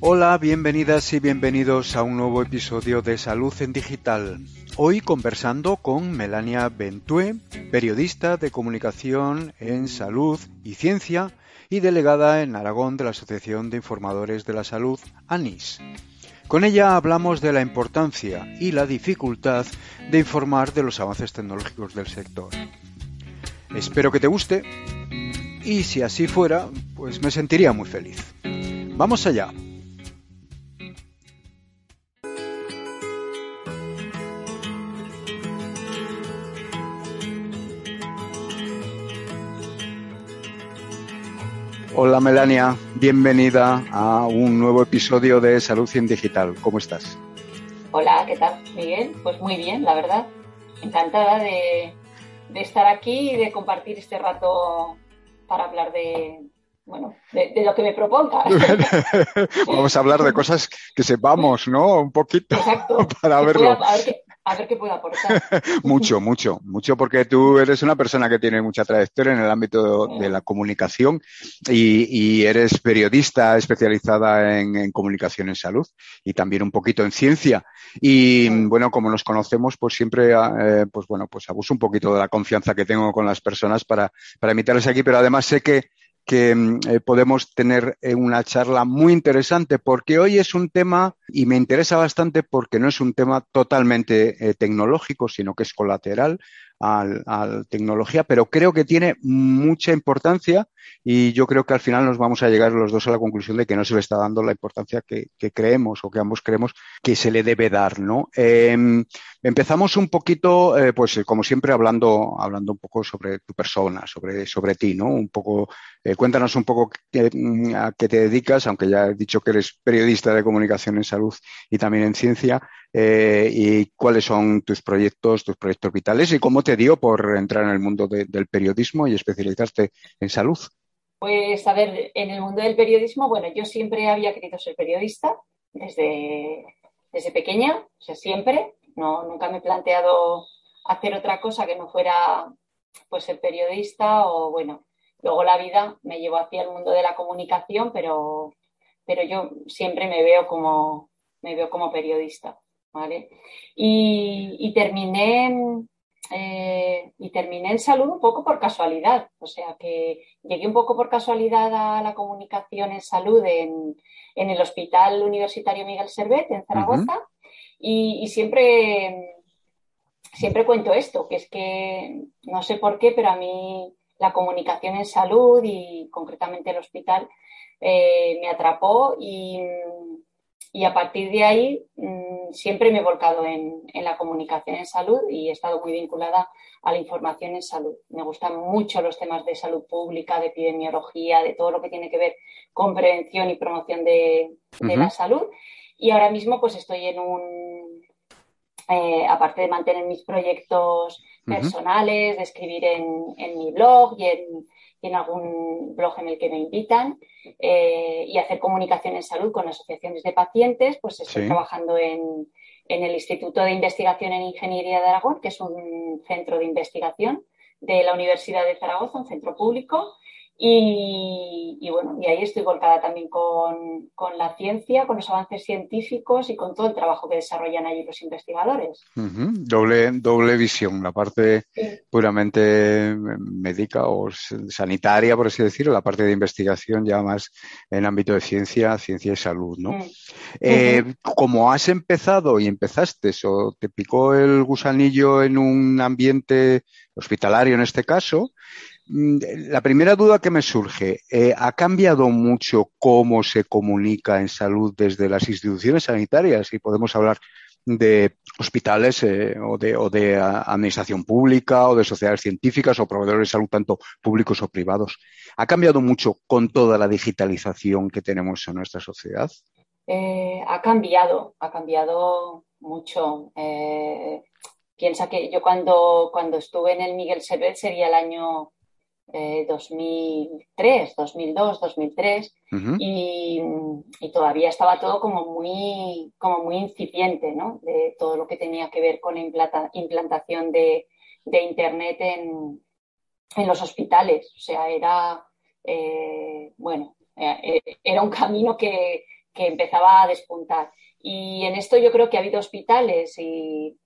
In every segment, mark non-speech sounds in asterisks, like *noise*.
Hola, bienvenidas y bienvenidos a un nuevo episodio de Salud en Digital. Hoy conversando con Melania Bentue, periodista de comunicación en salud y ciencia y delegada en Aragón de la Asociación de Informadores de la Salud, ANIS. Con ella hablamos de la importancia y la dificultad de informar de los avances tecnológicos del sector. Espero que te guste y si así fuera, pues me sentiría muy feliz. Vamos allá. Hola Melania, bienvenida a un nuevo episodio de Salud en Digital. ¿Cómo estás? Hola, ¿qué tal, Miguel? Pues muy bien, la verdad. Encantada de, de estar aquí y de compartir este rato para hablar de, bueno, de, de, lo que me proponga. *laughs* Vamos a hablar de cosas que sepamos, ¿no? Un poquito Exacto. *laughs* para verlo. pueda- a, ver qué, a ver qué puedo aportar. *laughs* mucho, mucho, mucho, porque tú eres una persona que tiene mucha trayectoria en el ámbito de la comunicación y, y eres periodista especializada en, en comunicación en salud y también un poquito en ciencia. Y bueno, como nos conocemos, pues siempre, eh, pues bueno, pues abuso un poquito de la confianza que tengo con las personas para, para invitarles aquí, pero además sé que que mm, eh, podemos tener eh, una charla muy interesante porque hoy es un tema y me interesa bastante porque no es un tema totalmente eh, tecnológico, sino que es colateral al, al tecnología, pero creo que tiene mucha importancia y yo creo que al final nos vamos a llegar los dos a la conclusión de que no se le está dando la importancia que, creemos o que ambos creemos que se le debe dar, ¿no? Eh, empezamos un poquito, eh, pues como siempre, hablando, hablando un poco sobre tu persona, sobre, sobre ti, ¿no? Un poco eh, cuéntanos un poco qué- mm, a qué te dedicas, aunque ya he dicho que eres periodista de comunicación en salud y también en ciencia, eh, y cuáles son tus proyectos, tus proyectos vitales y cómo te dio por entrar en el mundo de- del periodismo y especializarte en salud. Pues a ver, en el mundo del periodismo, bueno, yo siempre había querido ser periodista desde, desde pequeña, o sea, siempre. No, nunca me he planteado hacer otra cosa que no fuera pues ser periodista o bueno, luego la vida me llevó hacia el mundo de la comunicación, pero, pero yo siempre me veo como, me veo como periodista, ¿vale? Y terminé, eh, y terminé en salud un poco por casualidad, o sea que llegué un poco por casualidad a la comunicación en salud en, en el Hospital Universitario Miguel Servet en Zaragoza. Y, y siempre, siempre cuento esto, que es que no sé por qué, pero a mí la comunicación en salud y concretamente el hospital eh, me atrapó y, y a partir de ahí mm, siempre me he volcado en, en la comunicación en salud y he estado muy vinculada a la información en salud. Me gustan mucho los temas de salud pública, de epidemiología, de todo lo que tiene que ver con prevención y promoción de, de la salud. Y ahora mismo pues estoy en un, eh, aparte de mantener mis proyectos personales, de escribir en, en mi blog y en, y en algún blog en el que me invitan, eh, y hacer comunicación en salud con asociaciones de pacientes, pues estoy Sí. trabajando en, en el Instituto de Investigación en Ingeniería de Aragón, que es un centro de investigación de la Universidad de Zaragoza, un centro público. Y, y bueno, y ahí estoy volcada también con, con la ciencia, con los avances científicos y con todo el trabajo que desarrollan allí los investigadores. Doble, doble visión, la parte Sí. puramente médica o sanitaria, por así decirlo, la parte de investigación ya más en ámbito de ciencia, ciencia y salud, ¿no? Mm. Eh, como has empezado y empezaste o te picó el gusanillo en un ambiente hospitalario en este caso, la primera duda que me surge, eh, ¿ha cambiado mucho cómo se comunica en salud desde las instituciones sanitarias? Y podemos hablar de hospitales eh, o, de, o de a- administración pública o de sociedades científicas o proveedores de salud, tanto públicos o privados. ¿Ha cambiado mucho con toda la digitalización que tenemos en nuestra sociedad? Eh, ha cambiado, ha cambiado mucho. Piensa que yo cuando, cuando estuve en el Miguel Servet sería el año eh, 2003, 2002, 2003 Ujú, y, y todavía estaba todo como muy, como muy incipiente, ¿no? De todo lo que tenía que ver con la implanta- implantación de, de Internet en, en los hospitales. O sea, era, eh, bueno, eh, era un camino que, que empezaba a despuntar. Y en esto yo creo que ha habido hospitales y,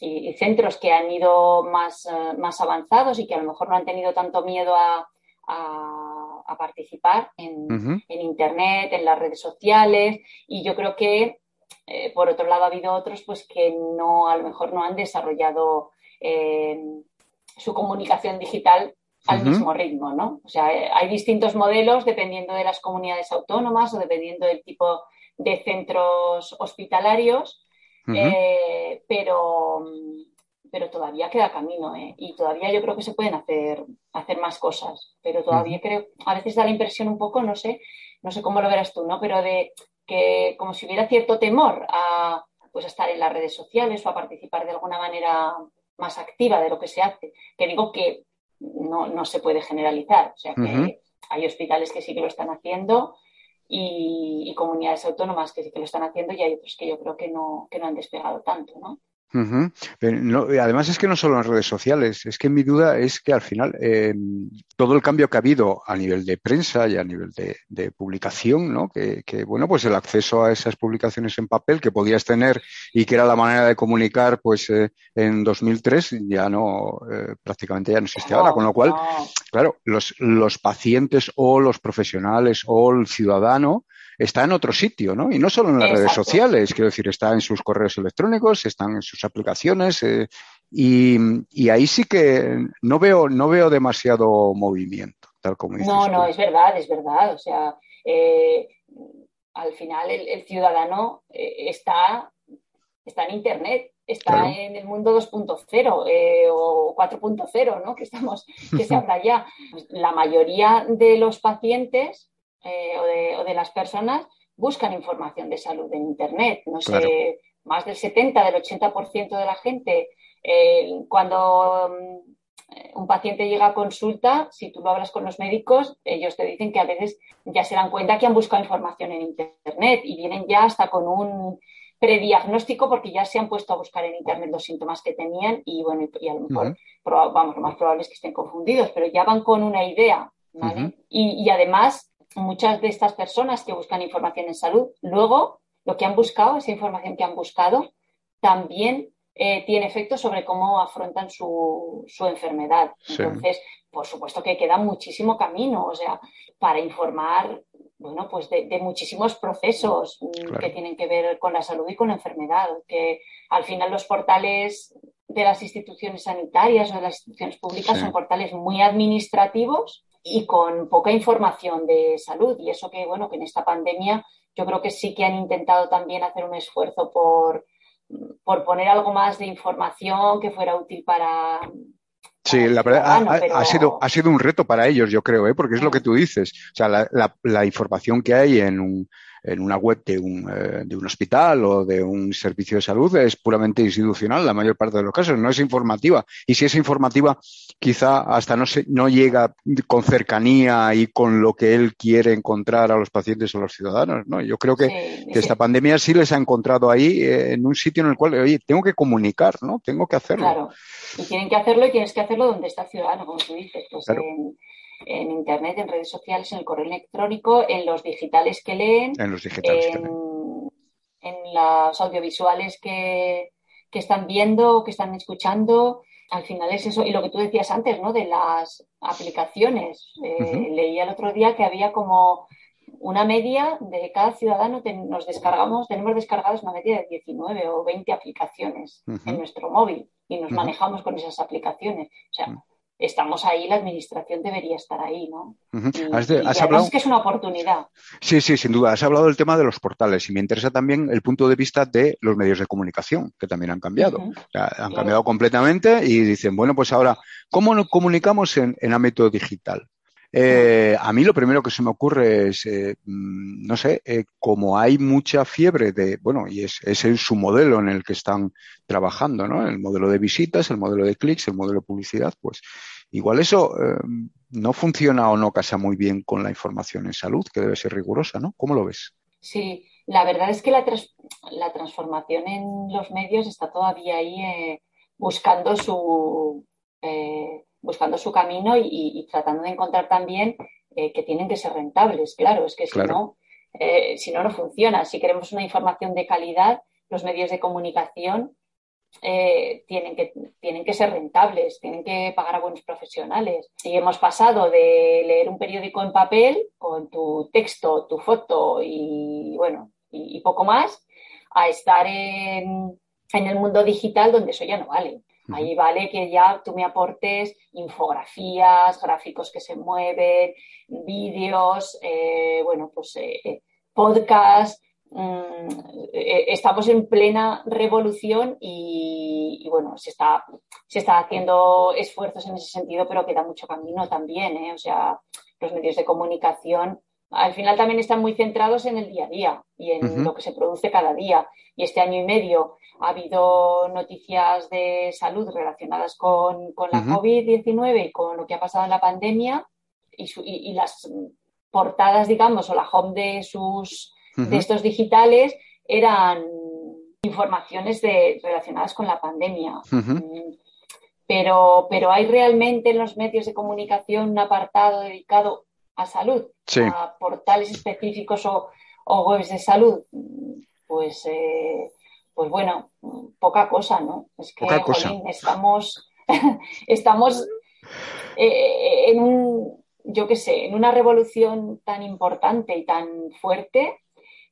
y- y centros que han ido más, eh, más avanzados y que a lo mejor no han tenido tanto miedo a, a- a participar en, en Internet, en las redes sociales. Y yo creo que, eh, por otro lado, ha habido otros pues, que no, a lo mejor no han desarrollado eh, su comunicación digital al mismo ritmo, ¿no? O sea, eh, hay distintos modelos dependiendo de las comunidades autónomas o dependiendo del tipo de centros hospitalarios, eh, pero, pero todavía queda camino, ¿eh? Y todavía yo creo que se pueden hacer, hacer más cosas, pero todavía creo, a veces da la impresión un poco, no sé, no sé cómo lo verás tú, ¿no? Pero de que como si hubiera cierto temor a, pues, a estar en las redes sociales o a participar de alguna manera más activa de lo que se hace. Que digo que no, no se puede generalizar, o sea que hay hospitales que sí que lo están haciendo y, y comunidades autónomas que sí que lo están haciendo y hay otros que yo creo que no, que no han despegado tanto, ¿no? Ujú. Pero no- y además es que no solo en redes sociales, es que mi duda es que al final eh, todo el cambio que ha habido a nivel de prensa y a nivel de, de publicación, ¿no? Que, que, bueno, pues el acceso a esas publicaciones en papel que podías tener y que era la manera de comunicar, pues eh, en 2003 ya no, eh, prácticamente ya no existe ahora, con lo cual, no. claro, los, los pacientes o los profesionales o el ciudadano está en otro sitio, ¿no? Y no solo en las redes sociales, quiero decir, está en sus correos electrónicos, están en sus aplicaciones, eh, y, y ahí sí que no veo, no veo demasiado movimiento, tal como dices No, tú. no, es verdad, es verdad. O sea, eh, al final el, el ciudadano eh, está, está en Internet, está Claro. en el mundo 2.0 eh, o 4.0, ¿no? Que estamos, que se *laughs* habla ya. La mayoría de los pacientes eh, o, de, o de las personas buscan información de salud en Internet. No sé, Claro. más del 70, del 80% de la gente, eh, cuando mm, un paciente llega a consulta, si tú lo hablas con los médicos, ellos te dicen que a veces ya se dan cuenta que han buscado información en Internet y vienen ya hasta con un prediagnóstico porque ya se han puesto a buscar en Internet los síntomas que tenían y bueno, y, a lo mejor, Ujú. proba- vamos, lo más probable es que estén confundidos, pero ya van con una idea, ¿vale? Ujú. y, y además, muchas de estas personas que buscan información en salud, luego lo que han buscado, esa información que han buscado, también eh, tiene efectos sobre cómo afrontan su, su enfermedad. Sí. Entonces, por supuesto que queda muchísimo camino, o sea, para informar, bueno, pues de, de muchísimos procesos mm, Claro. que tienen que ver con la salud y con la enfermedad, que al final los portales de las instituciones sanitarias o de las instituciones públicas Sí. son portales muy administrativos y con poca información de salud. Y eso que, bueno, que en esta pandemia yo creo que sí que han intentado también hacer un esfuerzo por, por poner algo más de información que fuera útil para. Sí, la verdad ha, sido, ha sido un reto para ellos, yo creo, ¿eh? porque es lo que tú dices. O sea, la, la- la información que hay en, un, en una web de un, eh, de un hospital o de un servicio de salud es puramente institucional, la mayor parte de los casos, no es informativa. Y si es informativa, quizá hasta no, se, no llega con cercanía y con lo que él quiere encontrar a los pacientes o a los ciudadanos. ¿no? Yo creo que, Sí, que esta pandemia sí les ha encontrado ahí eh, en un sitio en el cual, oye, tengo que comunicar, ¿no? Tengo que hacerlo. Claro. Y tienen que hacerlo y tienes que hacerlo donde está el ciudadano, como tú dices, pues Claro. en, en internet, en redes sociales, en el correo electrónico, en los digitales que leen, En los digitales. en, en los audiovisuales que, que están viendo, que están escuchando. Al final es eso. Y lo que tú decías antes, ¿no? De las aplicaciones. Eh, Ujú. Leí el otro día que había como una media de cada ciudadano nos descargamos, tenemos descargados una media de 19 o 20 aplicaciones en nuestro móvil y nos manejamos con esas aplicaciones. O sea, Ujú. Estamos ahí, la administración debería estar ahí, ¿no? Ujú. Y- Has de- y has además hablado- es que es una oportunidad. Sí, sí, sin duda. Has hablado del tema de los portales y me interesa también el punto de vista de los medios de comunicación, que también han cambiado. Ujú. O sea, han Claro. cambiado completamente y dicen, bueno, pues ahora, ¿cómo nos comunicamos en, en ámbito digital? Eh, a mí lo primero que se me ocurre es, eh, mm, no sé, eh, como hay mucha fiebre de, bueno, y es, es su modelo en el que están trabajando, ¿no? El modelo de visitas, el modelo de clics, el modelo de publicidad, pues igual eso eh, no funciona o no casa muy bien con la información en salud, que debe ser rigurosa, ¿no? ¿Cómo lo ves? Sí, la verdad es que la, trans- la transformación en los medios está todavía ahí eh, buscando su buscando su camino y, y- y tratando de encontrar también eh, que tienen que ser rentables. Claro, es que si Claro. no, eh, si no, no funciona. Si queremos una información de calidad, los medios de comunicación eh, tienen, que, tienen que ser rentables, tienen que pagar a buenos profesionales. Si hemos pasado de leer un periódico en papel con tu texto, tu foto y bueno, y, y poco más, a estar en, en el mundo digital donde eso ya no vale. Ahí vale que ya tú me aportes infografías, gráficos que se mueven, vídeos, eh, bueno, pues eh, podcast. Mm, eh, estamos en plena revolución y, y, bueno, se está, se está haciendo esfuerzos en ese sentido, pero queda mucho camino también, ¿eh? O sea, los medios de comunicación al final también están muy centrados en el día a día y en lo que se produce cada día. Y este año y medio ha habido noticias de salud relacionadas con, con la Ujú. COVID-19 y con lo que ha pasado en la pandemia y, su- y- y las portadas, digamos, o la home de sus de estos digitales eran informaciones de, relacionadas con la pandemia. Pero, pero hay realmente en los medios de comunicación un apartado dedicado a salud, Sí. a portales específicos o, o webs de salud. Pues, eh, pues bueno, poca cosa, ¿no? Es que, Poca cosa. jolín, estamos, *laughs* estamos eh, en un, yo qué sé, en una revolución tan importante y tan fuerte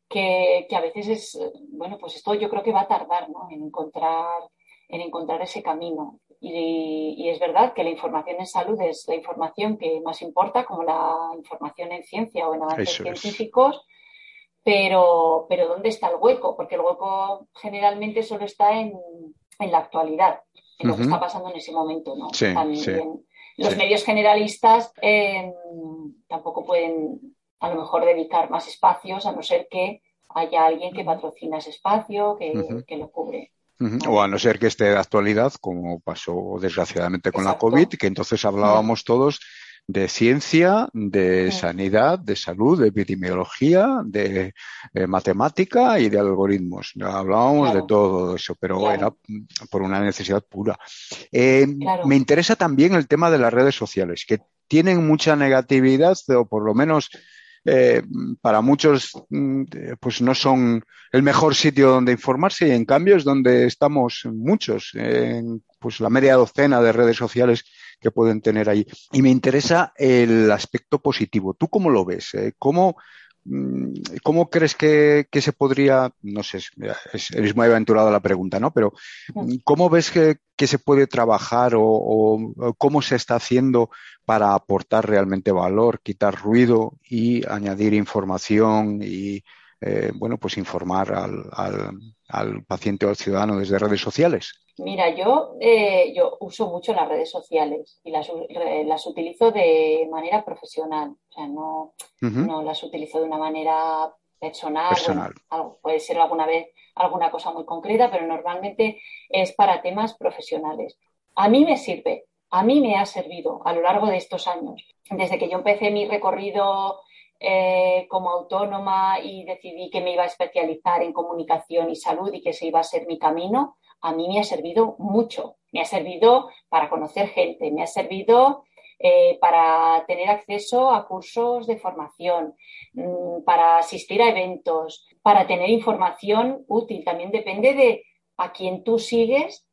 que, que a veces es, bueno, pues esto yo creo que va a tardar, ¿no? En encontrar, en encontrar ese camino. Y, y es verdad que la información en salud es la información que más importa, como la información en ciencia o en avances Eso es. científicos, pero, pero ¿dónde está el hueco? Porque el hueco generalmente solo está en, en la actualidad, en lo que está pasando en ese momento, ¿no? Sí, También sí. los Sí. medios generalistas eh, tampoco pueden a lo mejor dedicar más espacios, a no ser que haya alguien que patrocina ese espacio, que, que lo cubre. O a no ser que esté de actualidad, como pasó desgraciadamente con Exacto. la COVID, que entonces hablábamos todos de ciencia, de Mm. sanidad, de salud, de epidemiología, de eh, matemática y de algoritmos. Hablábamos Claro. de todo eso, pero Claro. era mm, por una necesidad pura. Eh, Claro. Me interesa también el tema de las redes sociales, que tienen mucha negatividad, o por lo menos eh, para muchos mm, eh, pues no son el mejor sitio donde informarse y en cambio es donde estamos muchos, en pues la media docena de redes sociales que pueden tener ahí. Y me interesa el aspecto positivo. ¿Tú cómo lo ves? Eh, ¿Cómo, ¿Cómo crees que, que se podría, no sé, es, eres muy aventurado la pregunta, ¿no? Pero Mm. ¿cómo ves que, que se puede trabajar o cómo se está haciendo para aportar realmente valor, quitar ruido y añadir información y, eh, bueno, pues informar al, al, al paciente o al ciudadano desde redes sociales? Mira, yo, eh, yo uso mucho las redes sociales y las, las utilizo de manera profesional. O sea, no, no las utilizo de una manera personal. Personal. Bueno, puede ser alguna vez alguna cosa muy concreta, pero normalmente es para temas profesionales. A mí me sirve, a mí me ha servido a lo largo de estos años. Desde que yo empecé mi recorrido eh, como autónoma y decidí que me iba a especializar en comunicación y salud y que ese iba a ser mi camino, a mí me ha servido mucho. Me ha servido para conocer gente, me ha servido eh, para tener acceso a cursos de formación, mm, para asistir a eventos, para tener información útil. También depende de a quién tú sigues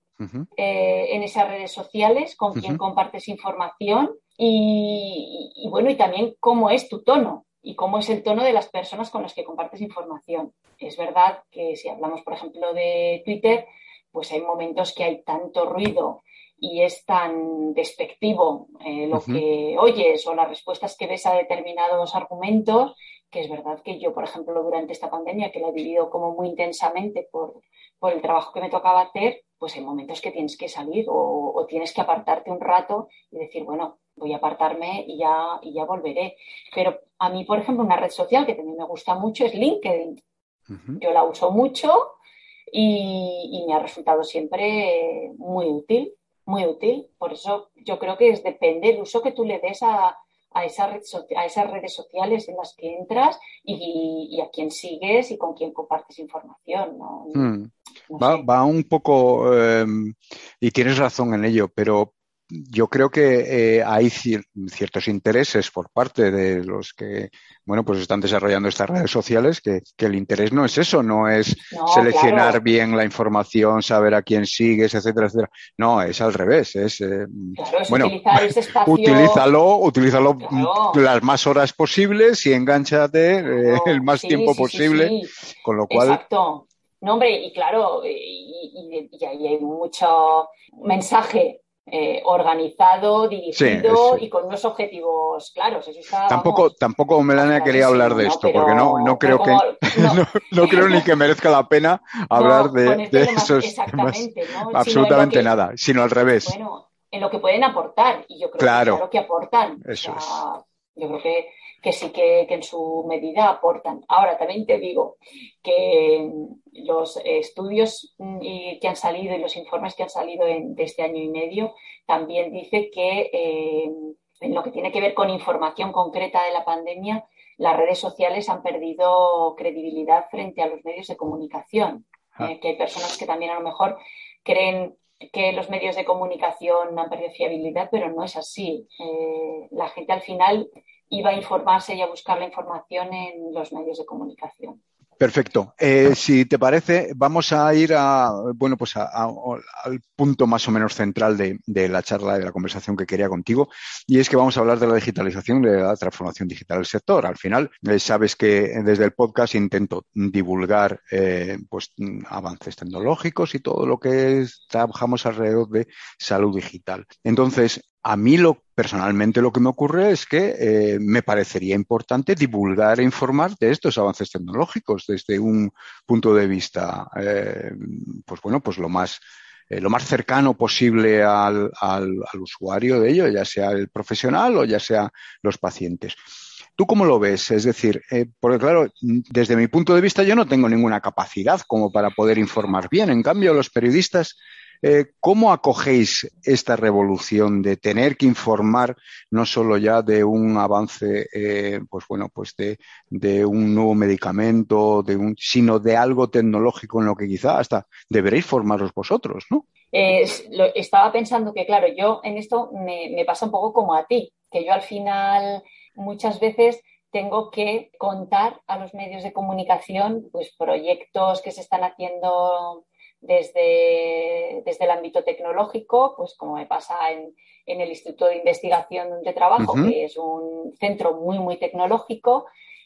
eh, en esas redes sociales, con quién compartes información y, y, bueno, y también cómo es tu tono y cómo es el tono de las personas con las que compartes información. Es verdad que si hablamos, por ejemplo, de Twitter, pues hay momentos que hay tanto ruido y es tan despectivo eh, lo que oyes o las respuestas que ves a determinados argumentos, que es verdad que yo, por ejemplo, durante esta pandemia, que la he vivido como muy intensamente por, por el trabajo que me tocaba hacer, pues hay momentos que tienes que salir o, o, tienes que apartarte un rato y decir, bueno, voy a apartarme y ya, y ya volveré. Pero a mí, por ejemplo, una red social que también me gusta mucho es LinkedIn. Uh -huh. Yo la uso mucho y, y, me ha resultado siempre muy útil, muy útil. Por eso yo creo que es, depende del uso que tú le des a, a, esa red a esas redes sociales en las que entras y, y, a quién sigues y con quién compartes información. ¿no? Hmm. No va, va, un poco, eh, y tienes razón en ello, pero yo creo que eh, hay cier ciertos intereses por parte de los que, bueno, pues están desarrollando estas redes sociales, que, que el interés no es eso, no es no, seleccionar claro. bien la información, saber a quién sigues, etcétera, etcétera. No, es al revés, es, eh, claro, es bueno, utilizar ese espacio... utilízalo, utilízalo las más horas posibles y enganchate eh, el más sí, tiempo sí, posible, sí, con lo cual... Exacto. No, hombre, y claro, y, y, hay mucho mensaje eh, organizado, dirigido sí, y con unos objetivos claros. Eso está, tampoco, vamos, tampoco Melania quería hablar de esto, porque no, no creo como, que *laughs* *laughs* no. no, creo ni que merezca la pena hablar de, de esos. Absolutamente que, nada, sino al revés. Bueno, en lo que pueden aportar, y yo creo claro. que claro que aportan. Eso o sea, es. Yo creo que, que sí que, que, en su medida aportan. Ahora, también te digo que los estudios que han salido y los informes que han salido en, de este año y medio también dice que eh, en lo que tiene que ver con información concreta de la pandemia, las redes sociales han perdido credibilidad frente a los medios de comunicación. Ah. Eh, que hay personas que también a lo mejor creen que los medios de comunicación han perdido fiabilidad, pero no es así. Eh, la gente al final iba a informarse y a buscar la información en los medios de comunicación. Perfecto. Eh, si te parece, vamos a ir a, bueno, pues a, a, al punto más o menos central de, de, la charla, de la conversación que quería contigo, y es que vamos a hablar de la digitalización, de la transformación digital del sector. Al final, eh, sabes que desde el podcast intento divulgar eh, pues, avances tecnológicos y todo lo que trabajamos alrededor de salud digital. Entonces, a mí lo, personalmente lo que me ocurre es que eh, me parecería importante divulgar e informar de estos avances tecnológicos desde un punto de vista, eh, pues bueno, pues lo más, eh, lo más cercano posible al, al, al, usuario de ello, ya sea el profesional o ya sea los pacientes. ¿Tú cómo lo ves? Es decir, porque claro, desde mi punto de vista yo no tengo ninguna capacidad como para poder informar bien. En cambio, los periodistas eh, ¿Cómo acogéis esta revolución de tener que informar no solo ya de un avance, eh, pues bueno, pues de, un nuevo medicamento, sino de algo tecnológico en lo que quizá hasta deberéis formaros vosotros, ¿no? Eh, estaba pensando que, claro, yo en esto me, me pasa un poco como a ti, que yo al final muchas veces tengo que contar a los medios de comunicación pues proyectos que se están haciendo desde, desde el ámbito tecnológico, pues como me pasa en, en el Instituto de Investigación donde trabajo, uh -huh. que es un centro muy, muy tecnológico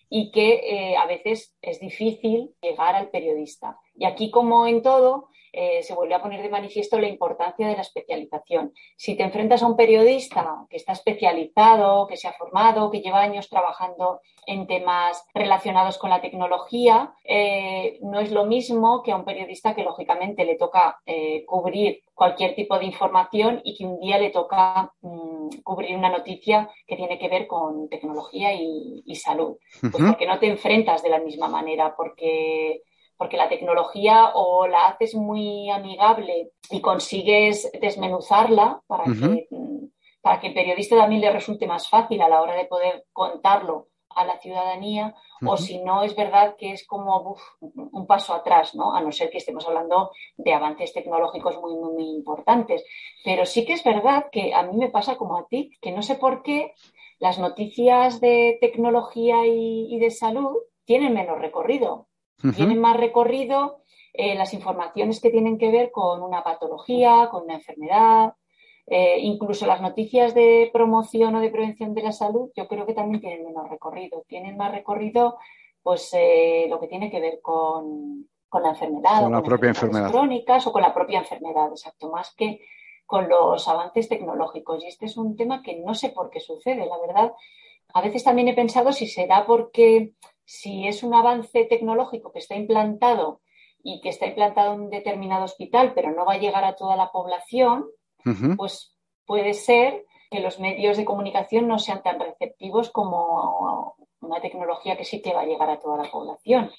y que eh, a veces es difícil llegar al periodista. Y aquí, como en todo, eh, se vuelve a poner de manifiesto la importancia de la especialización. Si te enfrentas a un periodista que está especializado, que se ha formado, que lleva años trabajando en temas relacionados con la tecnología, eh, no es lo mismo que a un periodista que lógicamente le toca eh, cubrir cualquier tipo de información y que un día le toca mmm, cubrir una noticia que tiene que ver con tecnología y, y salud. Pues uh -huh. porque no te enfrentas de la misma manera, porque porque la tecnología o la haces muy amigable y consigues desmenuzarla para, uh -huh. que, para que el periodista también le resulte más fácil a la hora de poder contarlo a la ciudadanía, uh -huh. o si no, es verdad que es como uf, un paso atrás, ¿no? A no ser que estemos hablando de avances tecnológicos muy, muy, muy importantes. Pero sí que es verdad que a mí me pasa como a ti, que no sé por qué las noticias de tecnología y, y de salud tienen menos recorrido. Uh -huh. Tienen más recorrido eh, las informaciones que tienen que ver con una patología, con una enfermedad, eh, incluso las noticias de promoción o de prevención de la salud, yo creo que también tienen menos recorrido. Tienen más recorrido, pues, eh, lo que tiene que ver con, con la enfermedad, con la con propia enfermedad crónicas o con la propia enfermedad, exacto, más que con los avances tecnológicos. Y este es un tema que no sé por qué sucede, la verdad. A veces también he pensado si será porque si es un avance tecnológico que está implantado y que está implantado en un determinado hospital, pero no va a llegar a toda la población, pues puede ser que los medios de comunicación no sean tan receptivos como una tecnología que sí que va a llegar a toda la población.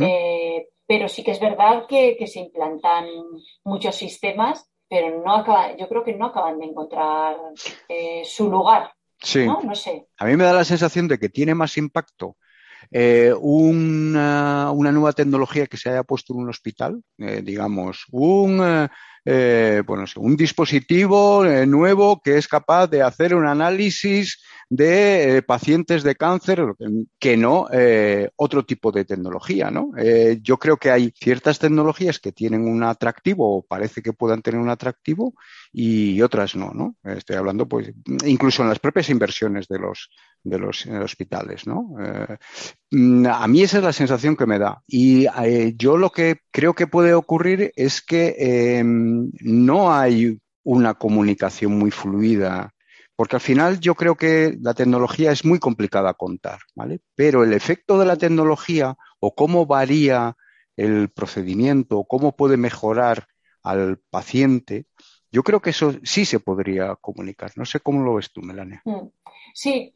Eh, pero sí que es verdad que, que se implantan muchos sistemas, pero no acaba, yo creo que no acaban de encontrar eh, su lugar, Sí. ¿no? No sé. A mí me da la sensación de que tiene más impacto eh, una, una nueva tecnología que se haya puesto en un hospital, eh, digamos, un, eh, bueno, un dispositivo eh, nuevo que es capaz de hacer un análisis de eh, pacientes de cáncer, que no otro tipo de tecnología, ¿no? Yo creo que hay ciertas tecnologías que tienen un atractivo o parece que puedan tener un atractivo y otras no, ¿no? Estoy hablando, pues, incluso en las propias inversiones de los, de los hospitales, ¿no? Mm, a mí esa es la sensación que me da. Y yo lo que creo que puede ocurrir es que eh, no hay una comunicación muy fluida, porque al final yo creo que la tecnología es muy complicada a contar, ¿vale? Pero el efecto de la tecnología o cómo varía el procedimiento, cómo puede mejorar al paciente, yo creo que eso sí se podría comunicar. No sé cómo lo ves tú, Melania. Mm. Sí,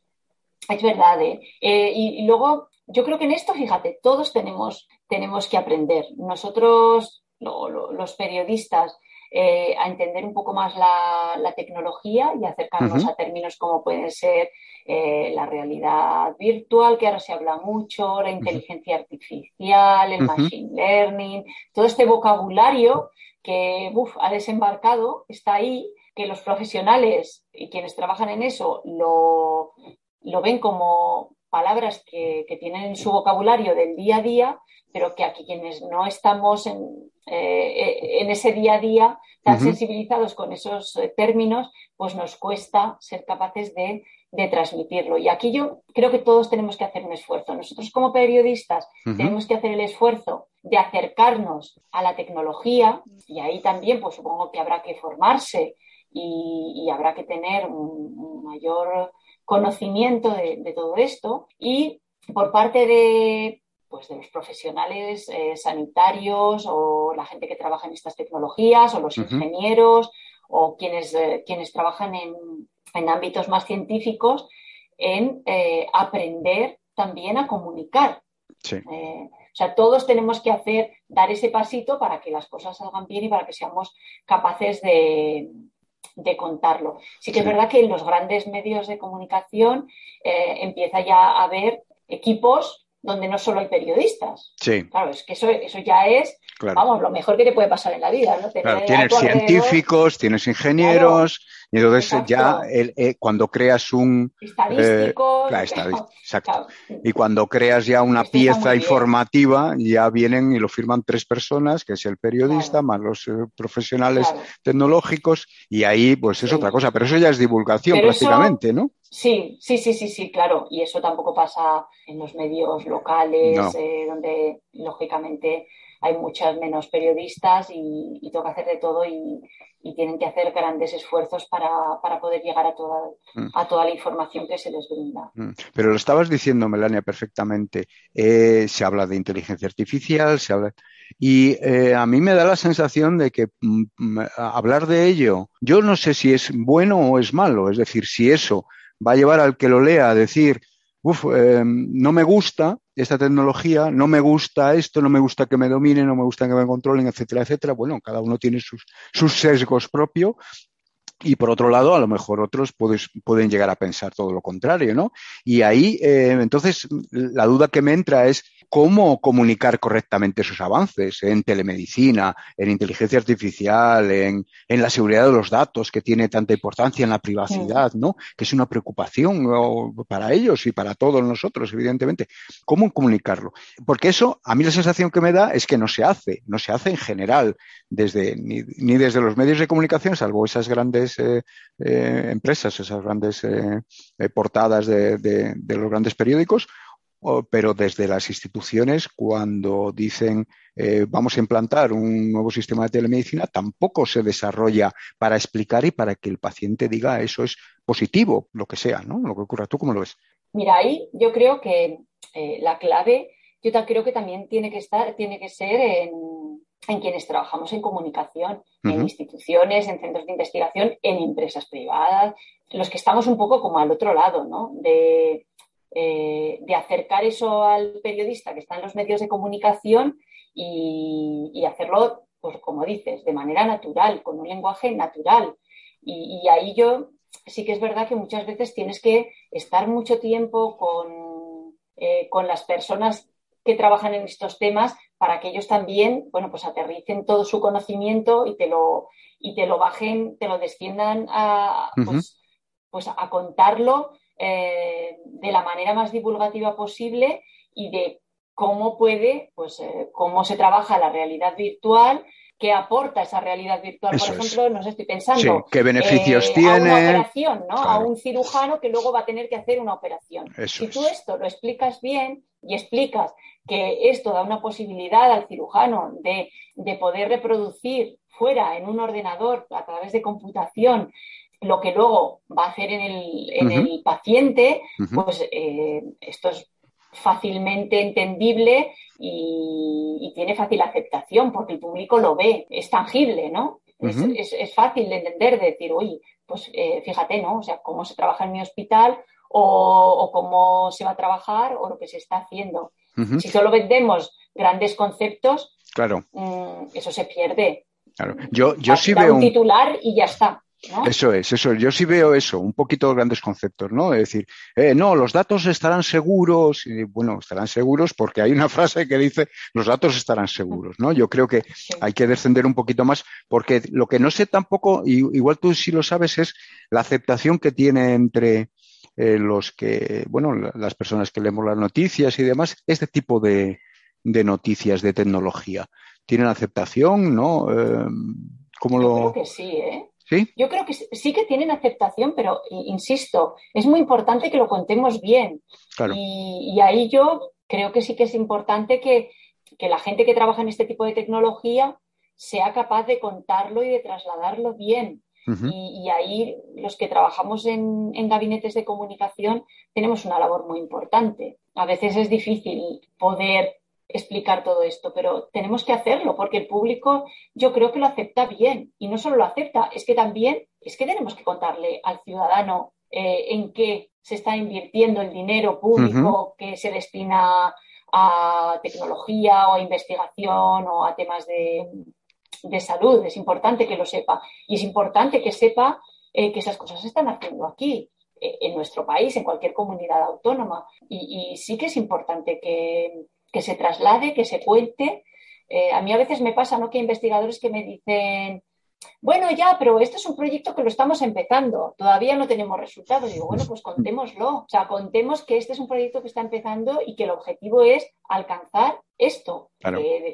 es verdad. ¿eh? Eh, y, luego, yo creo que en esto, fíjate, todos tenemos, tenemos que aprender. Nosotros, lo- lo- los periodistas, eh, a entender un poco más la, la tecnología y acercarnos a términos como pueden ser eh, la realidad virtual, que ahora se habla mucho, la inteligencia artificial, el machine learning, todo este vocabulario que uf, ha desembarcado, está ahí, que los profesionales y quienes trabajan en eso lo, lo ven como palabras que, que tienen en su vocabulario del día a día, pero que aquí quienes no estamos en, eh, en ese día a día tan sensibilizados con esos eh, términos, pues nos cuesta ser capaces de, de transmitirlo. Y aquí yo creo que todos tenemos que hacer un esfuerzo. Nosotros como periodistas tenemos que hacer el esfuerzo de acercarnos a la tecnología y ahí también pues supongo que habrá que formarse y, y habrá que tener un, un mayor conocimiento de, de todo esto y por parte de pues de los profesionales eh, sanitarios o la gente que trabaja en estas tecnologías o los ingenieros o quienes, eh, quienes trabajan en, en ámbitos más científicos en eh, aprender también a comunicar. Sí. O sea, todos tenemos que hacer, dar ese pasito para que las cosas salgan bien y para que seamos capaces de, de contarlo. Sí que es verdad que en los grandes medios de comunicación empieza ya a haber equipos donde no solo hay periodistas. Sí, Claro, es que eso, eso ya es, claro. vamos, lo mejor que te puede pasar en la vida, ¿no? Tener Claro, tienes científicos, tienes ingenieros, y entonces Exacto. ya el- eh, cuando creas un... estadísticos. claro, estadis- *laughs* exacto. Y cuando creas ya una pieza informativa, ya vienen y lo firman tres personas, que es el periodista, más los eh, profesionales tecnológicos, y ahí pues es Sí. otra cosa, pero eso ya es divulgación Pero eso- prácticamente, ¿no? Sí, sí, sí, sí, sí, claro. Y eso tampoco pasa en los medios locales, No. eh, donde lógicamente hay muchas menos periodistas y, y toca hacer de todo y, y tienen que hacer grandes esfuerzos para, para poder llegar a toda, Mm. a toda la información que se les brinda. Mm. Pero lo estabas diciendo, Melania, perfectamente. Eh, se habla de inteligencia artificial, se habla... Y eh, a mí me da la sensación de que mm, hablar de ello, yo no sé si es bueno o es malo. Es decir, si eso va a llevar al que lo lea a decir, uff, no me gusta esta tecnología, no me gusta esto, no me gusta que me dominen, no me gusta que me controlen, etcétera, etcétera. Bueno, cada uno tiene sus, sus sesgos propios. Y por otro lado, a lo mejor otros puedes- pueden llegar a pensar todo lo contrario, ¿no? Y ahí, eh, entonces, la duda que me entra es cómo comunicar correctamente esos avances en telemedicina, en inteligencia artificial, en, en la seguridad de los datos, que tiene tanta importancia en la privacidad, ¿no? Que es una preocupación ¿no? para ellos y para todos nosotros, evidentemente. ¿Cómo comunicarlo? Porque eso, a mí la sensación que me da es que no se hace, no se hace en general, desde, ni, ni desde los medios de comunicación, salvo esas grandes eh, eh, empresas, esas grandes eh, portadas de, de- los grandes periódicos, pero desde las instituciones, cuando dicen vamos a implantar un nuevo sistema de telemedicina, tampoco se desarrolla para explicar y para que el paciente diga eso es positivo, lo que sea, ¿no? Lo que ocurra. ¿Tú cómo lo ves? Mira, ahí yo creo que la clave, yo creo que también tiene que estar, tiene que ser en, quienes trabajamos en comunicación, en instituciones, en centros de investigación, en empresas privadas, los que estamos un poco como al otro lado, ¿no? De, eh, de acercar eso al periodista que está en los medios de comunicación y, hacerlo, pues como dices, de manera natural, con un lenguaje natural. Y, ahí yo sí que es verdad que muchas veces tienes que estar mucho tiempo con, eh, con las personas que trabajan en estos temas para que ellos también, bueno, pues aterricen todo su conocimiento y te lo, y te lo bajen, te lo desciendan a, pues, pues a contarlo eh, de la manera más divulgativa posible y de cómo puede, pues, eh, cómo se trabaja la realidad virtual, qué aporta esa realidad virtual. Por ejemplo, no sé, estoy pensando. ¿Qué beneficios eh, tiene? A una operación, ¿no? A un cirujano que luego va a tener que hacer una operación. si tú esto lo explicas bien y explicas que esto da una posibilidad al cirujano de, de poder reproducir fuera en un ordenador a través de computación lo que luego va a hacer en el, en el paciente, pues eh, esto es fácilmente entendible y, tiene fácil aceptación porque el público lo ve, es tangible, ¿no? es, fácil de entender, de decir, oye, pues eh, fíjate, ¿no? O sea, cómo se trabaja en mi hospital o, cómo se va a trabajar o lo que se está haciendo. Si solo vendemos grandes conceptos, claro. Mm, eso se pierde. Claro. Yo, yo sí veo un titular y ya está. Eso es, eso Yo sí veo eso, un poquito grandes conceptos, ¿no? Es decir, eh, no, los datos estarán seguros. Y, bueno, estarán seguros porque hay una *laughs* frase que dice los datos estarán seguros, ¿no? Yo creo que hay que descender un poquito más porque lo que no sé tampoco, igual tú sí lo sabes, es la aceptación que tiene entre eh, los que, bueno, las personas que leemos las noticias y demás, este tipo de, de noticias de tecnología. ¿Tienen aceptación, no? Eh, ¿Cómo Yo lo... creo que sí, ¿eh? Yo creo que sí que tienen aceptación, pero insisto, es muy importante que lo contemos bien. Y, ahí yo creo que sí que es importante que, la gente que trabaja en este tipo de tecnología sea capaz de contarlo y de trasladarlo bien. Y, ahí los que trabajamos en, en, gabinetes de comunicación tenemos una labor muy importante. A veces es difícil poder explicar todo esto, pero tenemos que hacerlo porque el público yo creo que lo acepta bien. Y no solo lo acepta, es que también es que tenemos que contarle al ciudadano eh, en qué se está invirtiendo el dinero público que se destina a tecnología o a investigación o a temas de, salud. Es importante que lo sepa y es importante que sepa eh, que esas cosas se están haciendo aquí eh, en nuestro país, en cualquier comunidad autónoma. y sí que es importante que, que se traslade, que se cuente. Eh, a mí a veces me pasa ¿no? que hay investigadores que me dicen, bueno, ya, pero este es un proyecto que lo estamos empezando, todavía no tenemos resultados. Y digo, bueno, pues contémoslo. O sea, contemos que este es un proyecto que está empezando y que el objetivo es alcanzar esto.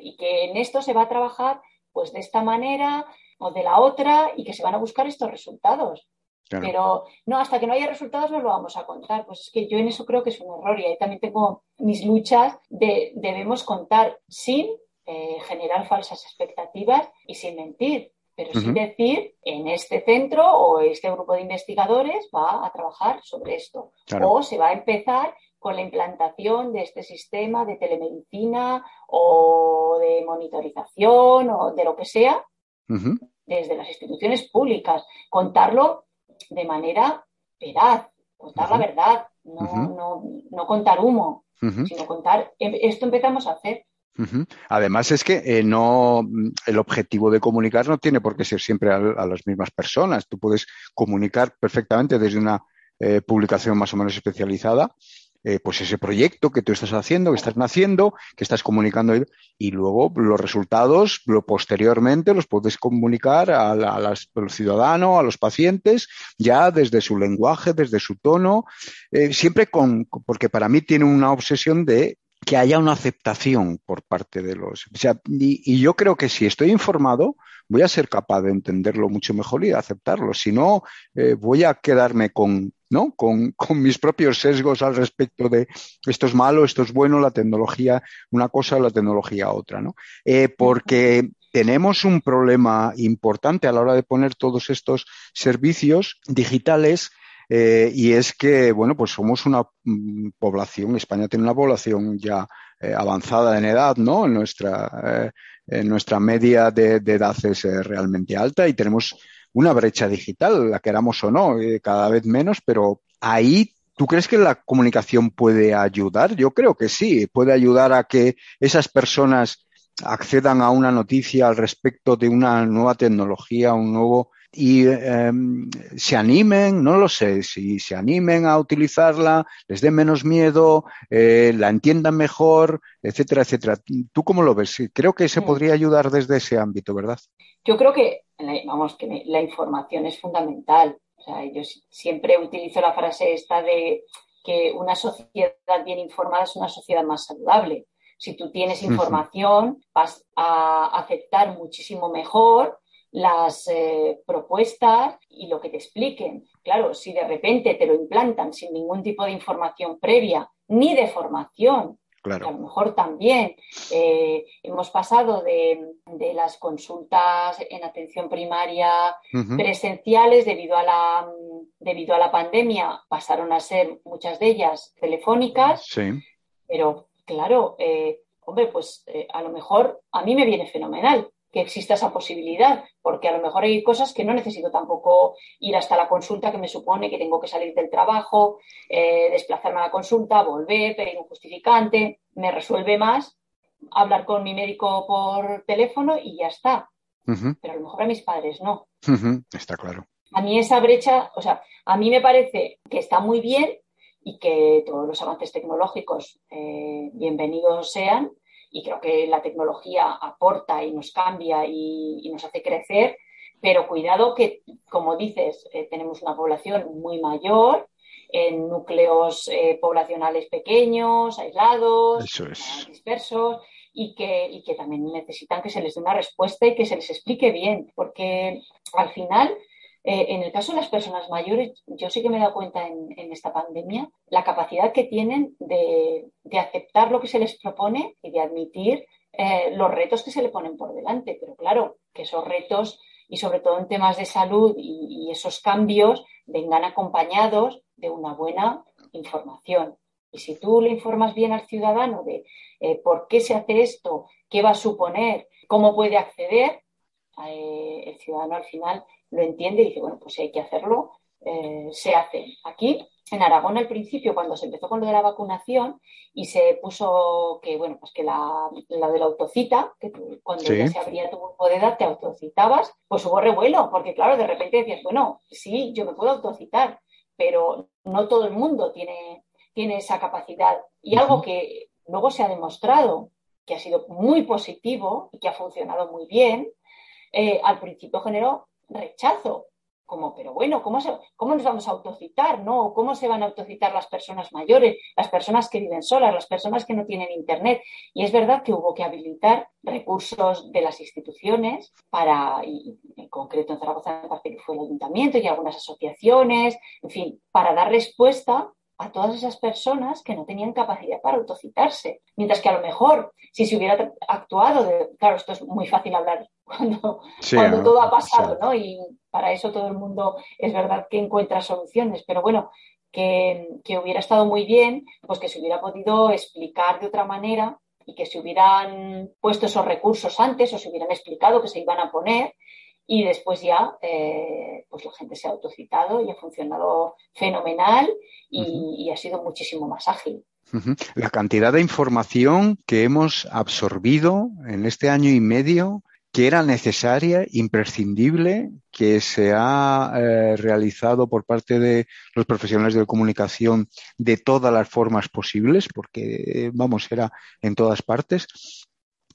y que en esto se va a trabajar pues de esta manera o de la otra y que se van a buscar estos resultados. Pero no, hasta que no haya resultados no lo vamos a contar. Pues es que yo en eso creo que es un error y ahí también tengo mis luchas de debemos contar sin eh, generar falsas expectativas y sin mentir, pero sin decir en este centro o este grupo de investigadores va a trabajar sobre esto o se va a empezar con la implantación de este sistema de telemedicina o de monitorización o de lo que sea desde las instituciones públicas. Contarlo de manera veraz, contar la verdad, no, no, contar humo, sino contar, em, esto empezamos a hacer. Además es que eh, no el objetivo de comunicar no tiene por qué ser siempre a, las mismas personas. Tú puedes comunicar perfectamente desde una eh, publicación más o menos especializada eh, pues ese proyecto que tú estás haciendo, que estás naciendo, que estás comunicando y luego los resultados lo, posteriormente los puedes comunicar a, los ciudadanos, a los pacientes, ya desde su lenguaje, desde su tono, eh, siempre con, porque para mí tiene una obsesión de que haya una aceptación por parte de los. O sea, y, yo creo que si estoy informado, voy a ser capaz de entenderlo mucho mejor y de aceptarlo. Si no, eh, voy a quedarme con, ¿no? Con, con, mis propios sesgos al respecto de esto es malo, esto es bueno, la tecnología una cosa, la tecnología otra, ¿no? Eh, porque tenemos un problema importante a la hora de poner todos estos servicios digitales eh, y es que, bueno, pues somos una mm, población, España tiene una población ya eh, avanzada en edad, ¿no? Nuestra, nuestra media de, de, edad es realmente alta y tenemos una brecha digital, la queramos o no, eh, cada vez menos, pero ahí ¿Tú crees que la comunicación puede ayudar? Yo creo que sí, puede ayudar a que esas personas accedan a una noticia al respecto de una nueva tecnología, un nuevo y eh, se animen, no lo sé, si se animen a utilizarla, les dé menos miedo, eh, la entiendan mejor, etcétera, etcétera. ¿Tú cómo lo ves? Creo que se podría ayudar desde ese ámbito, ¿verdad? Yo creo que, vamos, que la información es fundamental. O sea, yo siempre utilizo la frase esta de que una sociedad bien informada es una sociedad más saludable. Si tú tienes información, vas a aceptar muchísimo mejor las eh, propuestas y lo que te expliquen. Claro, si de repente te lo implantan sin ningún tipo de información previa ni de formación, claro. a lo mejor también eh, hemos pasado de, de, las consultas en atención primaria uh -huh. presenciales debido a, la, debido a la pandemia, pasaron a ser muchas de ellas telefónicas, sí. pero claro, eh, hombre, pues eh, a lo mejor a mí me viene fenomenal que exista esa posibilidad, porque a lo mejor hay cosas que no necesito tampoco ir hasta la consulta, que me supone que tengo que salir del trabajo, eh, desplazarme a la consulta, volver, pedir un justificante, me resuelve más hablar con mi médico por teléfono y ya está. Uh -huh. Pero a lo mejor a mis padres no. Uh -huh. Está claro. A mí esa brecha, o sea, a mí me parece que está muy bien y que todos los avances tecnológicos eh, bienvenidos sean, y creo que la tecnología aporta y nos cambia y, y nos hace crecer, pero cuidado que, como dices, eh, tenemos una población muy mayor, en núcleos eh, poblacionales pequeños, aislados, es. dispersos, y que, y que también necesitan que se les dé una respuesta y que se les explique bien, porque al final eh, en el caso de las personas mayores, yo sí que me he dado cuenta en, esta pandemia la capacidad que tienen de, aceptar lo que se les propone y de admitir eh, los retos que se le ponen por delante. Pero claro, que esos retos, y sobre todo en temas de salud y, esos cambios, vengan acompañados de una buena información. Y si tú le informas bien al ciudadano de eh, por qué se hace esto, qué va a suponer, cómo puede acceder, el ciudadano al final lo entiende y dice, bueno, pues si hay que hacerlo, eh, se hace. Aquí, en Aragón, al principio, cuando se empezó con lo de la vacunación y se puso que, bueno, pues que la, la de la autocita, que tú, cuando sí. ya se abría tu grupo de edad te autocitabas, pues hubo revuelo, porque claro, de repente decías, bueno, sí, yo me puedo autocitar, pero no todo el mundo tiene, tiene esa capacidad. Y uh -huh. algo que luego se ha demostrado que ha sido muy positivo y que ha funcionado muy bien, eh, al principio generó rechazo, como, pero bueno, ¿cómo, se, ¿cómo nos vamos a autocitar? ¿no? ¿Cómo se van a autocitar las personas mayores, las personas que viven solas, las personas que no tienen internet? Y es verdad que hubo que habilitar recursos de las instituciones para, y en concreto en Zaragoza, que fue el ayuntamiento y algunas asociaciones, en fin, para dar respuesta a todas esas personas que no tenían capacidad para autocitarse. Mientras que a lo mejor, si se hubiera actuado, de, claro, esto es muy fácil hablar cuando, sí, cuando todo ha pasado, sí. ¿no? Y para eso todo el mundo es verdad que encuentra soluciones, pero bueno, que, que hubiera estado muy bien, pues que se hubiera podido explicar de otra manera y que se hubieran puesto esos recursos antes o se hubieran explicado que se iban a poner y después ya eh, pues la gente se ha autocitado y ha funcionado fenomenal y, uh -huh. y ha sido muchísimo más ágil. Uh -huh. La cantidad de información que hemos absorbido en este año y medio que era necesaria, imprescindible, que se ha eh, realizado por parte de los profesionales de comunicación de todas las formas posibles, porque, vamos, era en todas partes.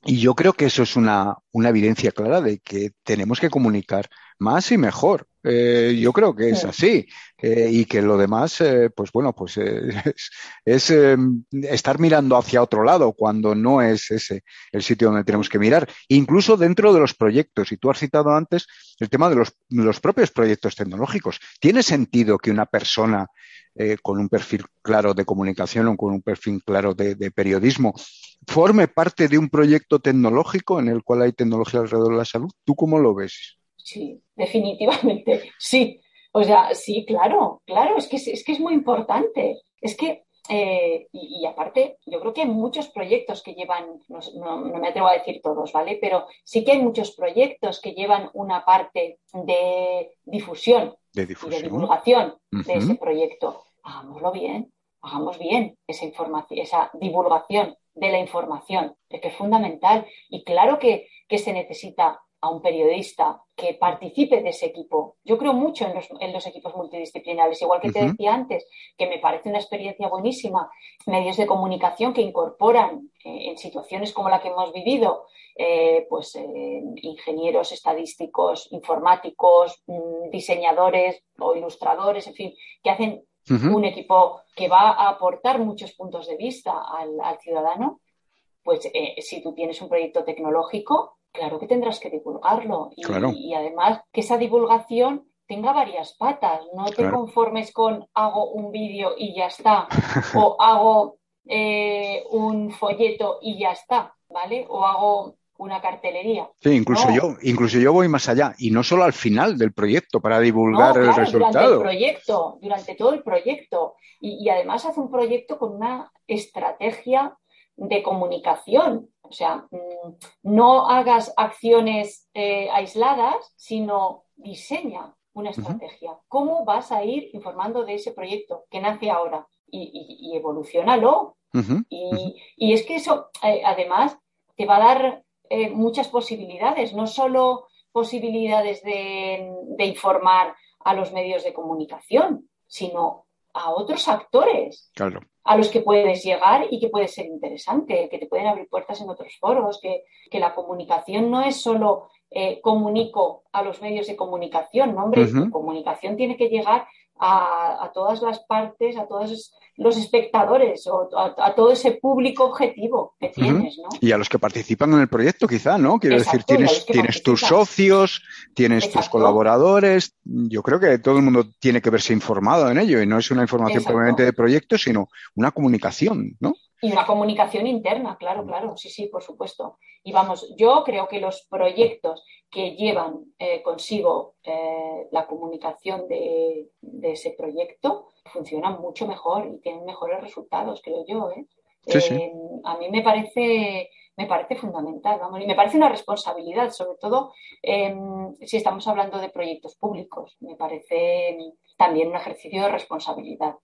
Y yo creo que eso es una, una evidencia clara de que tenemos que comunicar más y mejor. Eh, yo creo que es Sí. así. Eh, y que lo demás, eh, pues bueno, pues eh, *laughs* es, es, eh, estar mirando hacia otro lado cuando no es ese el sitio donde tenemos que mirar. Incluso dentro de los proyectos. Y tú has citado antes el tema de los, los propios proyectos tecnológicos. ¿Tiene sentido que una persona eh, con un perfil claro de comunicación o con un perfil claro de, periodismo forme parte de un proyecto tecnológico en el cual hay tecnología alrededor de la salud? ¿Tú cómo lo ves? Sí, definitivamente, sí. O sea, sí, claro, claro, es que es, que es muy importante. Es que, eh, y, aparte, yo creo que hay muchos proyectos que llevan, no- no me atrevo a decir todos, ¿vale? Pero sí que hay muchos proyectos que llevan una parte de difusión De y de difusión. divulgación de ese proyecto. Hagámoslo bien, hagamos bien esa información, esa divulgación de la información, que es fundamental. Y claro que, que se necesita a un periodista que participe de ese equipo. Yo creo mucho en los, en los equipos multidisciplinares, igual que te decía antes, que me parece una experiencia buenísima, medios de comunicación que incorporan eh, en situaciones como la que hemos vivido, eh, pues eh, ingenieros estadísticos, informáticos, mm, diseñadores o ilustradores, en fin, que hacen un equipo que va a aportar muchos puntos de vista al, al ciudadano, pues si tú tienes un proyecto tecnológico, claro que tendrás que divulgarlo. Y, Claro. y además que esa divulgación tenga varias patas, no te Claro. conformes con hago un vídeo y ya está, *laughs* o hago eh, un folleto y ya está, ¿vale? O hago una cartelería. Sí, incluso No. yo, incluso yo voy más allá, y no solo al final del proyecto para No, divulgar el claro, durante el resultado. proyecto, durante todo el proyecto. Y, y además hace un proyecto con una estrategia de comunicación. O sea, mm, no hagas acciones eh, aisladas, sino diseña una estrategia. ¿Cómo vas a ir informando de ese proyecto que nace ahora? Y, y, y evolucionalo. Y, y es que eso, eh, además, te va a dar eh, muchas posibilidades, no solo posibilidades de, de informar a los medios de comunicación, sino a otros actores Claro. a los que puedes llegar y que puede ser interesante, que te pueden abrir puertas en otros foros, que, que la comunicación no es solo eh, comunico a los medios de comunicación, no, hombre, tu comunicación tiene que llegar a, a todas las partes, a todos los espectadores o a, a todo ese público objetivo que tienes, ¿no? Y a los que participan en el proyecto, quizá, ¿no? Quiero Exacto, decir, tienes, tus socios, tienes tus colaboradores. Yo creo que todo el mundo tiene que verse informado en ello y no es una información proveniente de proyectos, sino una comunicación, ¿no? Y una comunicación interna, claro, claro, sí, sí, por supuesto. Y vamos, yo creo que los proyectos que llevan eh, consigo eh, la comunicación de, de ese proyecto funcionan mucho mejor y tienen mejores resultados, creo yo. ¿eh? Sí, sí. Eh, a mí me parece, me parece fundamental, vamos, y me parece una responsabilidad, sobre todo eh, si estamos hablando de proyectos públicos. Me parece también un ejercicio de responsabilidad.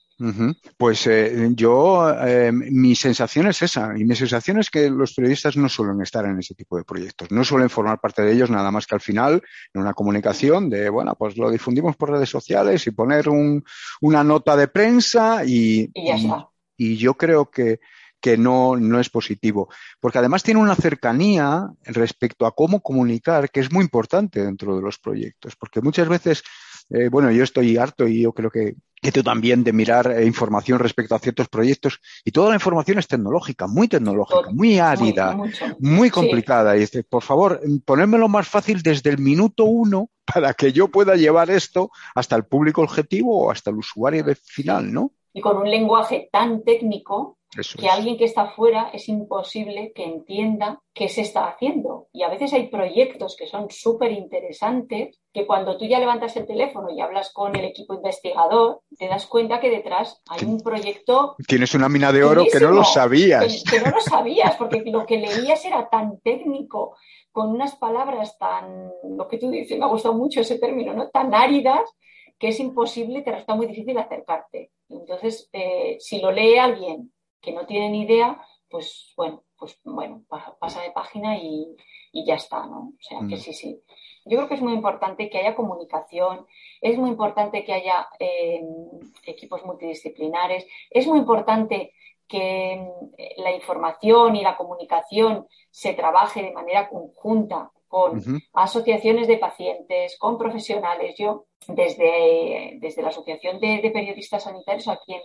Pues eh, yo, eh, mi sensación es esa, y mi sensación es que los periodistas no suelen estar en ese tipo de proyectos, no suelen formar parte de ellos nada más que al final en una comunicación de, bueno, pues lo difundimos por redes sociales y poner un, una nota de prensa y, Y ya está. y yo creo que, que no, no es positivo, porque además tiene una cercanía respecto a cómo comunicar que es muy importante dentro de los proyectos, porque muchas veces, eh, bueno, yo estoy harto y yo creo que, que tú también de mirar eh, información respecto a ciertos proyectos y toda la información es tecnológica, muy tecnológica, muy árida, Muy, Sí. complicada. Y dice, por favor, ponérmelo más fácil desde el minuto uno para que yo pueda llevar esto hasta el público objetivo o hasta el usuario final, ¿no? Y con un lenguaje tan técnico Eso que es. alguien que está fuera es imposible que entienda qué se está haciendo. Y a veces hay proyectos que son súper interesantes que cuando tú ya levantas el teléfono y hablas con el equipo investigador, te das cuenta que detrás hay un proyecto Tienes una mina de oro que no lo sabías. que, que no lo sabías, porque lo que leías era tan técnico, con unas palabras tan, lo que tú dices, me ha gustado mucho ese término, ¿no? Tan áridas, que es imposible, te resulta muy difícil acercarte. Entonces, eh, si lo lee alguien que no tiene ni idea, pues bueno, pues bueno, pa- pasa de página y, y ya está, ¿no? O sea que Mm. sí, sí. Yo creo que es muy importante que haya comunicación, es muy importante que haya eh, equipos multidisciplinares, es muy importante que mm, la información y la comunicación se trabaje de manera conjunta con asociaciones de pacientes, con profesionales. Yo, desde, desde la Asociación de, de Periodistas Sanitarios aquí en,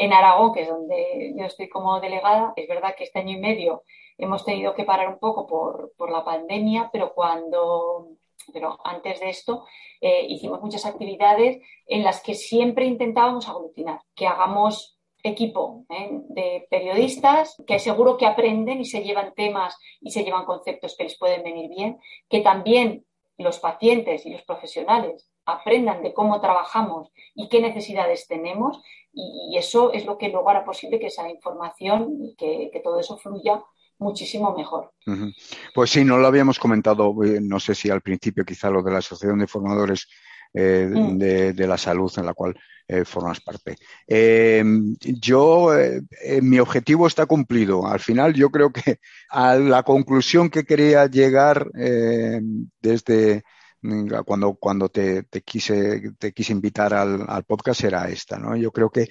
en Aragón, que es donde yo estoy como delegada, es verdad que este año y medio hemos tenido que parar un poco por, por la pandemia, pero cuando, pero antes de esto eh, hicimos muchas actividades en las que siempre intentábamos aglutinar, que hagamos equipo ¿eh? de periodistas que seguro que aprenden y se llevan temas y se llevan conceptos que les pueden venir bien, que también los pacientes y los profesionales aprendan de cómo trabajamos y qué necesidades tenemos y, eso es lo que luego hará posible que esa información y que, que todo eso fluya muchísimo mejor. Pues sí, no lo habíamos comentado, eh, no sé si al principio quizá lo de la Asociación de Formadores eh, Mm. de, de la Salud en la cual eh, formas parte. Eh, yo, mi objetivo está cumplido. Al final yo creo que a la conclusión que quería llegar desde cuando, cuando te, quise, te quise invitar al, podcast era esta, ¿no? Yo creo que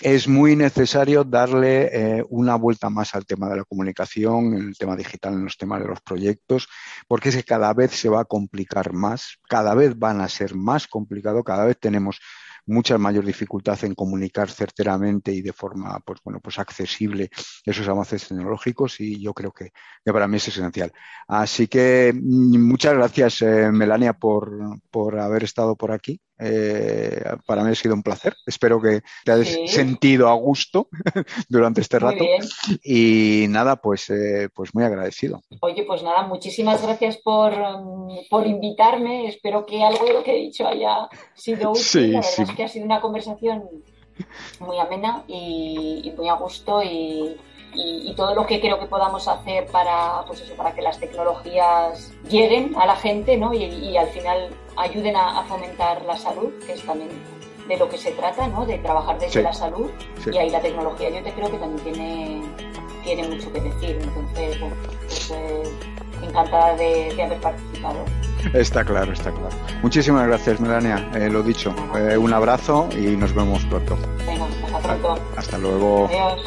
es muy necesario darle eh, una vuelta más al tema de la comunicación, en el tema digital, en los temas de los proyectos, porque es que cada vez se va a complicar más, cada vez van a ser más complicados, cada vez tenemos mucha mayor dificultad en comunicar certeramente y de forma pues bueno pues accesible esos avances tecnológicos y yo creo que, que para mí es esencial. Así que mm, muchas gracias eh, Melania por, por haber estado por aquí. Eh, para mí ha sido un placer. Espero que te hayas Sí. sentido a gusto *laughs* durante este rato. Y nada, pues, eh, pues muy agradecido. Oye, pues nada, muchísimas gracias por, um, por invitarme. Espero que algo de lo que he dicho haya sido útil. Sí, La verdad sí. es que ha sido una conversación muy amena y, y muy a gusto y, y- y todo lo que creo que podamos hacer para, pues eso, para que las tecnologías lleguen a la gente ¿no? y, y al final ayuden a, a fomentar la salud, que es también de lo que se trata, ¿no? de trabajar desde Sí. la salud. Sí. Y ahí la tecnología yo te creo que también tiene, tiene mucho que decir. Entonces, bueno, pues, eh, encantada de, de haber participado. Está claro, está claro. Muchísimas gracias, Melania. Eh, lo dicho, eh, un abrazo y nos vemos pronto. Venga, hasta pronto. Hasta luego. Adiós.